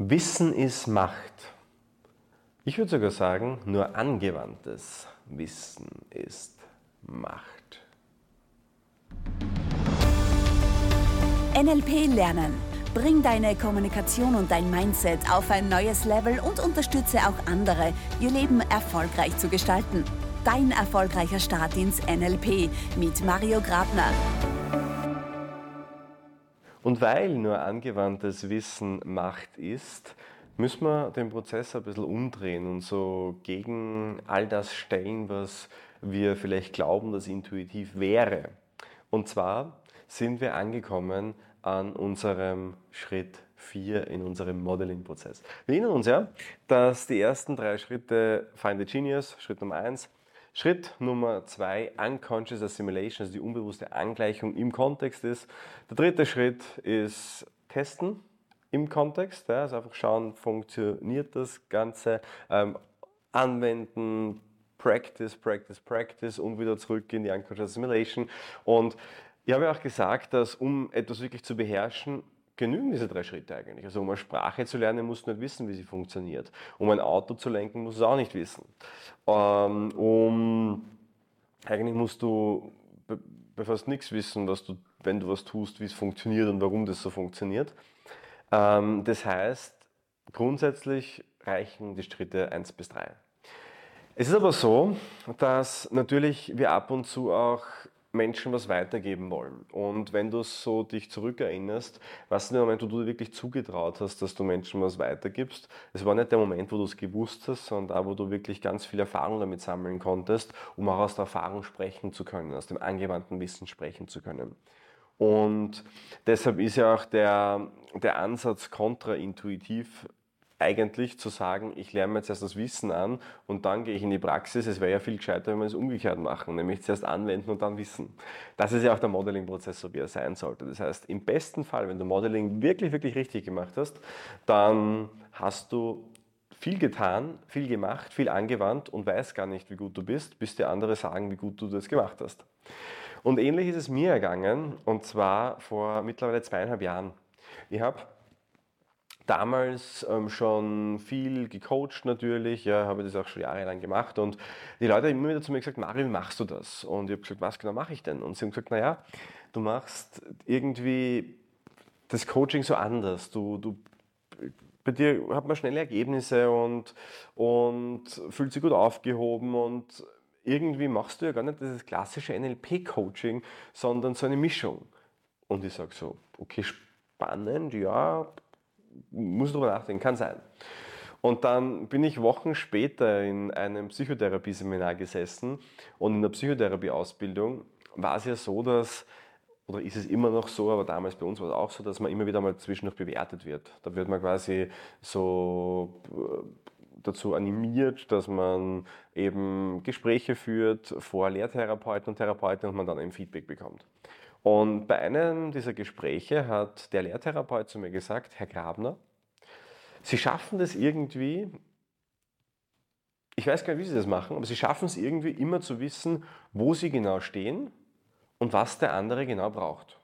Wissen ist Macht. Ich würde sogar sagen, nur angewandtes Wissen ist Macht. NLP Lernen. Bring deine Kommunikation und dein Mindset auf ein neues Level und unterstütze auch andere, ihr Leben erfolgreich zu gestalten. Dein erfolgreicher Start ins NLP mit Mario Grabner. Und weil nur angewandtes Wissen Macht ist, müssen wir den Prozess ein bisschen umdrehen und so gegen all das stellen, was wir vielleicht glauben, dass intuitiv wäre. Und zwar sind wir angekommen an unserem Schritt 4 in unserem Modeling-Prozess. Wir erinnern uns ja, dass die ersten drei Schritte Find the Genius, Schritt Nummer 1, Schritt Nummer zwei, Unconscious Assimilation, also die unbewusste Angleichung im Kontext ist. Der dritte Schritt ist Testen im Kontext, also einfach schauen, funktioniert das Ganze, ähm, anwenden, Practice, Practice, Practice und wieder zurück in die Unconscious Assimilation. Und ich habe ja auch gesagt, dass um etwas wirklich zu beherrschen, genügen diese drei Schritte eigentlich. Also um eine Sprache zu lernen, musst du nicht wissen, wie sie funktioniert. Um ein Auto zu lenken, musst du es auch nicht wissen. Ähm, um, eigentlich musst du bei fast nichts wissen, was du, wenn du was tust, wie es funktioniert und warum das so funktioniert. Ähm, das heißt, grundsätzlich reichen die Schritte 1 bis 3. Es ist aber so, dass natürlich wir ab und zu auch Menschen was weitergeben wollen. Und wenn du so dich zurückerinnerst, was ist der Moment, wo du dir wirklich zugetraut hast, dass du Menschen was weitergibst? Es war nicht der Moment, wo du es gewusst hast, sondern da, wo du wirklich ganz viel Erfahrung damit sammeln konntest, um auch aus der Erfahrung sprechen zu können, aus dem angewandten Wissen sprechen zu können. Und deshalb ist ja auch der, der Ansatz kontraintuitiv eigentlich zu sagen, ich lerne mir jetzt erst das Wissen an und dann gehe ich in die Praxis. Es wäre ja viel gescheiter, wenn wir es umgekehrt machen, nämlich zuerst anwenden und dann wissen. Das ist ja auch der Modeling-Prozess, so wie er sein sollte. Das heißt, im besten Fall, wenn du Modeling wirklich, wirklich richtig gemacht hast, dann hast du viel getan, viel gemacht, viel angewandt und weißt gar nicht, wie gut du bist, bis dir andere sagen, wie gut du das gemacht hast. Und ähnlich ist es mir ergangen, und zwar vor mittlerweile zweieinhalb Jahren. Ich habe damals ähm, schon viel gecoacht natürlich, ja, habe das auch schon jahrelang gemacht und die Leute haben immer wieder zu mir gesagt, Mario, wie machst du das? Und ich habe gesagt, was genau mache ich denn? Und sie haben gesagt, naja, du machst irgendwie das Coaching so anders. Du, du, bei dir hat man schnelle Ergebnisse und, und fühlt sich gut aufgehoben und irgendwie machst du ja gar nicht das klassische NLP-Coaching, sondern so eine Mischung. Und ich sage so, okay, spannend, ja, muss darüber nachdenken, kann sein. Und dann bin ich Wochen später in einem Psychotherapieseminar gesessen und in der Psychotherapieausbildung war es ja so, dass, oder ist es immer noch so, aber damals bei uns war es auch so, dass man immer wieder mal zwischendurch bewertet wird. Da wird man quasi so äh, dazu animiert, dass man eben Gespräche führt vor Lehrtherapeuten und Therapeuten und man dann ein Feedback bekommt. Und bei einem dieser Gespräche hat der Lehrtherapeut zu mir gesagt, Herr Grabner, Sie schaffen das irgendwie, ich weiß gar nicht, wie Sie das machen, aber Sie schaffen es irgendwie immer zu wissen, wo Sie genau stehen und was der andere genau braucht.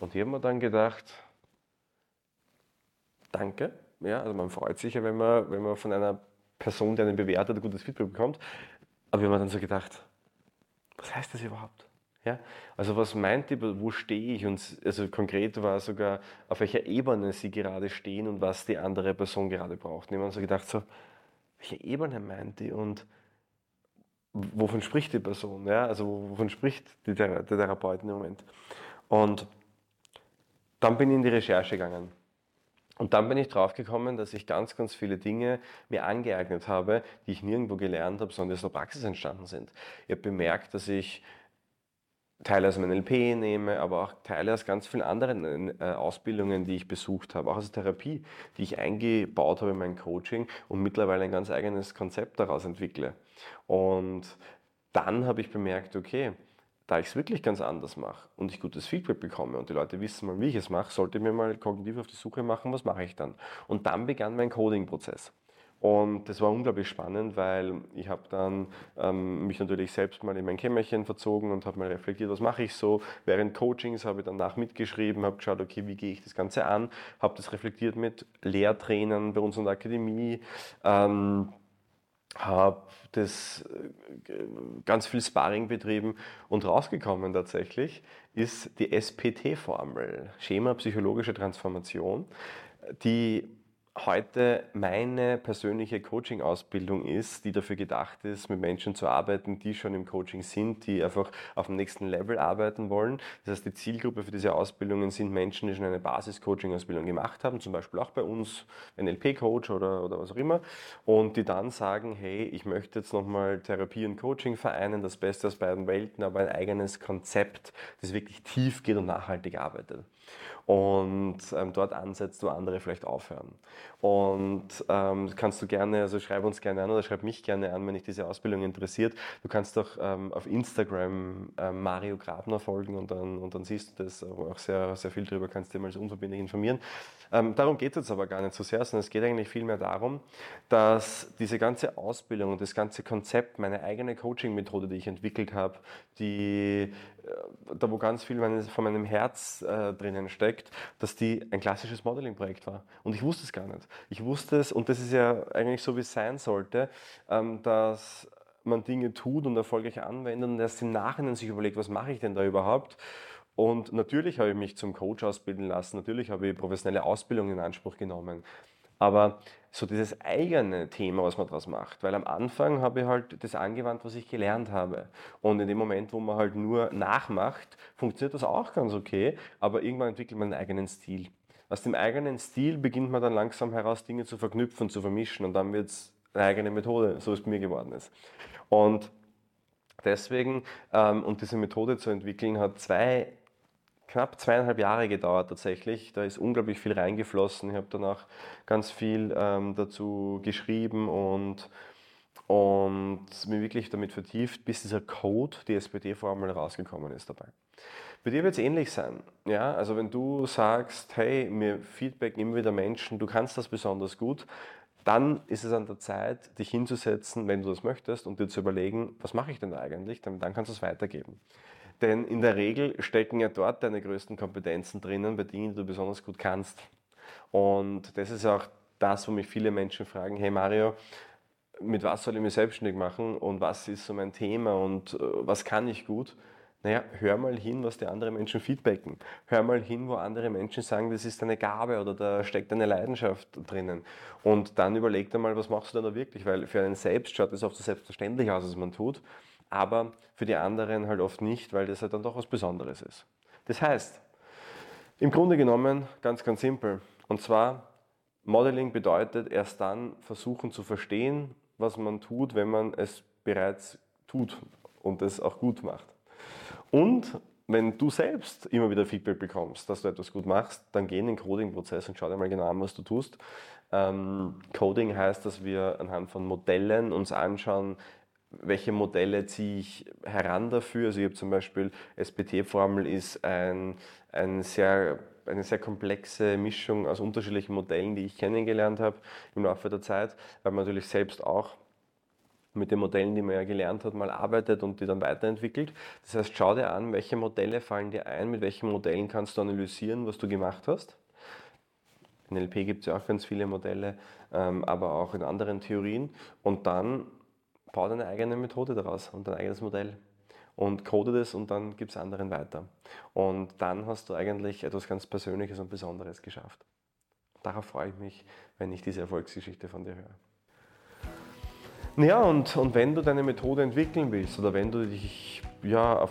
Und ich habe mir dann gedacht, danke. Ja, also man freut sich ja, wenn man, wenn man von einer Person, die einen bewertet, ein gutes Feedback bekommt. Aber ich habe mir dann so gedacht, was heißt das überhaupt? Ja? Also was meint ihr, wo stehe ich? Und also konkret war sogar, auf welcher Ebene sie gerade stehen und was die andere Person gerade braucht. Und ich habe so gedacht, so, welche Ebene meint die und wovon spricht die Person? Ja? Also wovon spricht die Thera der Therapeut im Moment? Und dann bin ich in die Recherche gegangen. Und dann bin ich draufgekommen, dass ich ganz, ganz viele Dinge mir angeeignet habe, die ich nirgendwo gelernt habe, sondern die aus der Praxis entstanden sind. Ich habe bemerkt, dass ich Teile aus dem NLP nehme, aber auch Teile aus ganz vielen anderen äh, Ausbildungen, die ich besucht habe, auch aus Therapie, die ich eingebaut habe in mein Coaching und mittlerweile ein ganz eigenes Konzept daraus entwickle. Und dann habe ich bemerkt, okay, da ich es wirklich ganz anders mache und ich gutes Feedback bekomme und die Leute wissen mal, wie ich es mache, sollte ich mir mal kognitiv auf die Suche machen, was mache ich dann. Und dann begann mein Coding-Prozess. Und das war unglaublich spannend, weil ich habe dann ähm, mich natürlich selbst mal in mein Kämmerchen verzogen und habe mal reflektiert, was mache ich so. Während Coachings habe ich danach mitgeschrieben, habe geschaut, okay, wie gehe ich das Ganze an, habe das reflektiert mit Lehrtrainern bei uns in der Akademie. Ähm, habe das äh, ganz viel Sparring betrieben und rausgekommen tatsächlich ist die SPT-Formel, Schema Psychologische Transformation, die heute meine persönliche Coaching-Ausbildung ist, die dafür gedacht ist, mit Menschen zu arbeiten, die schon im Coaching sind, die einfach auf dem nächsten Level arbeiten wollen. Das heißt, die Zielgruppe für diese Ausbildungen sind Menschen, die schon eine Basis-Coaching-Ausbildung gemacht haben, zum Beispiel auch bei uns, NLP-Coach oder, oder was auch immer, und die dann sagen, hey, ich möchte jetzt nochmal Therapie und Coaching vereinen, das Beste aus beiden Welten, aber ein eigenes Konzept, das wirklich tief geht und nachhaltig arbeitet und ähm, dort ansetzt, wo andere vielleicht aufhören. Und ähm, kannst du gerne, also schreib uns gerne an oder schreib mich gerne an, wenn dich diese Ausbildung interessiert. Du kannst doch ähm, auf Instagram ähm, Mario Grabner folgen und dann, und dann siehst du das auch sehr, sehr viel drüber, kannst dir mal so unverbindlich informieren. Ähm, darum geht es jetzt aber gar nicht so sehr, sondern es geht eigentlich vielmehr darum, dass diese ganze Ausbildung und das ganze Konzept, meine eigene Coaching-Methode, die ich entwickelt habe, die, äh, da wo ganz viel meines, von meinem Herz äh, drinnen steckt, dass die ein klassisches Modeling-Projekt war. Und ich wusste es gar nicht. Ich wusste es, und das ist ja eigentlich so, wie es sein sollte, ähm, dass man Dinge tut und erfolgreich anwendet und erst im Nachhinein sich überlegt, was mache ich denn da überhaupt? Und natürlich habe ich mich zum Coach ausbilden lassen, natürlich habe ich professionelle Ausbildung in Anspruch genommen. Aber so dieses eigene Thema, was man daraus macht, weil am Anfang habe ich halt das angewandt, was ich gelernt habe. Und in dem Moment, wo man halt nur nachmacht, funktioniert das auch ganz okay, aber irgendwann entwickelt man einen eigenen Stil. Aus dem eigenen Stil beginnt man dann langsam heraus, Dinge zu verknüpfen, zu vermischen und dann wird es eine eigene Methode, so es bei mir geworden ist. Und deswegen, ähm, und diese Methode zu entwickeln, hat zwei knapp zweieinhalb Jahre gedauert tatsächlich. Da ist unglaublich viel reingeflossen. Ich habe danach ganz viel ähm, dazu geschrieben und, und mich wirklich damit vertieft, bis dieser Code, die SPD-Formel rausgekommen ist dabei. Bei dir wird es ähnlich sein. Ja? Also wenn du sagst, hey, mir Feedback immer wieder Menschen, du kannst das besonders gut, dann ist es an der Zeit, dich hinzusetzen, wenn du das möchtest, und dir zu überlegen, was mache ich denn da eigentlich, dann, dann kannst du es weitergeben. Denn in der Regel stecken ja dort deine größten Kompetenzen drinnen, bei Dingen, die du besonders gut kannst. Und das ist auch das, wo mich viele Menschen fragen, hey Mario, mit was soll ich mich selbstständig machen und was ist so mein Thema und äh, was kann ich gut? Naja, hör mal hin, was die anderen Menschen feedbacken. Hör mal hin, wo andere Menschen sagen, das ist eine Gabe oder da steckt eine Leidenschaft drinnen. Und dann überleg dir mal, was machst du denn da wirklich? Weil für einen selbst schaut das oft so selbstverständlich aus, was man tut aber für die anderen halt oft nicht, weil das halt dann doch was Besonderes ist. Das heißt, im Grunde genommen ganz, ganz simpel. Und zwar, Modeling bedeutet erst dann versuchen zu verstehen, was man tut, wenn man es bereits tut und es auch gut macht. Und wenn du selbst immer wieder Feedback bekommst, dass du etwas gut machst, dann geh in den Coding-Prozess und schau dir mal genau an, was du tust. Ähm, Coding heißt, dass wir anhand von Modellen uns anschauen, welche Modelle ziehe ich heran dafür. Also ich habe zum Beispiel, SPT-Formel ist ein, ein sehr, eine sehr komplexe Mischung aus unterschiedlichen Modellen, die ich kennengelernt habe im Laufe der Zeit, weil man natürlich selbst auch mit den Modellen, die man ja gelernt hat, mal arbeitet und die dann weiterentwickelt. Das heißt, schau dir an, welche Modelle fallen dir ein, mit welchen Modellen kannst du analysieren, was du gemacht hast. In NLP gibt es ja auch ganz viele Modelle, ähm, aber auch in anderen Theorien. Und dann bau deine eigene Methode daraus und dein eigenes Modell und code das und dann gib es anderen weiter. Und dann hast du eigentlich etwas ganz Persönliches und Besonderes geschafft. Darauf freue ich mich, wenn ich diese Erfolgsgeschichte von dir höre. Ja, und, und wenn du deine Methode entwickeln willst oder wenn du dich ja, auf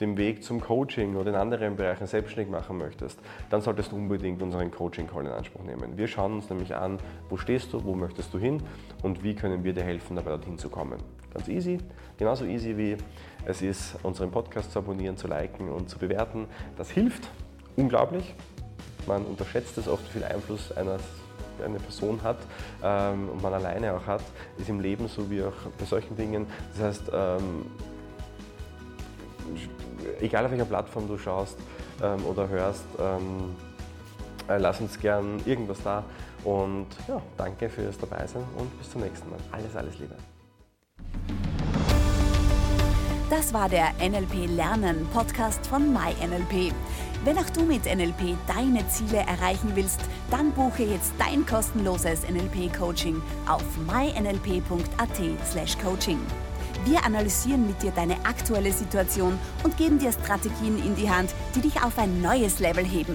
dem Weg zum Coaching oder in anderen Bereichen selbstständig machen möchtest, dann solltest du unbedingt unseren Coaching-Call in Anspruch nehmen. Wir schauen uns nämlich an, wo stehst du, wo möchtest du hin und wie können wir dir helfen, dabei dorthin zu kommen. Ganz easy, genauso easy wie es ist, unseren Podcast zu abonnieren, zu liken und zu bewerten. Das hilft unglaublich. Man unterschätzt es oft, wie viel Einfluss eines eine Person hat ähm, und man alleine auch hat, ist im Leben so wie auch bei solchen Dingen. Das heißt, ähm, egal auf welcher Plattform du schaust ähm, oder hörst, ähm, Äh, lass uns gern irgendwas da. Und ja, danke fürs Dabeisein und bis zum nächsten Mal. Alles, alles Liebe. Das war der NLP Lernen Podcast von MyNLP. Wenn auch du mit NLP deine Ziele erreichen willst, dann buche jetzt dein kostenloses NLP-Coaching auf mynlp.at/coaching. Wir analysieren mit dir deine aktuelle Situation und geben dir Strategien in die Hand, die dich auf ein neues Level heben.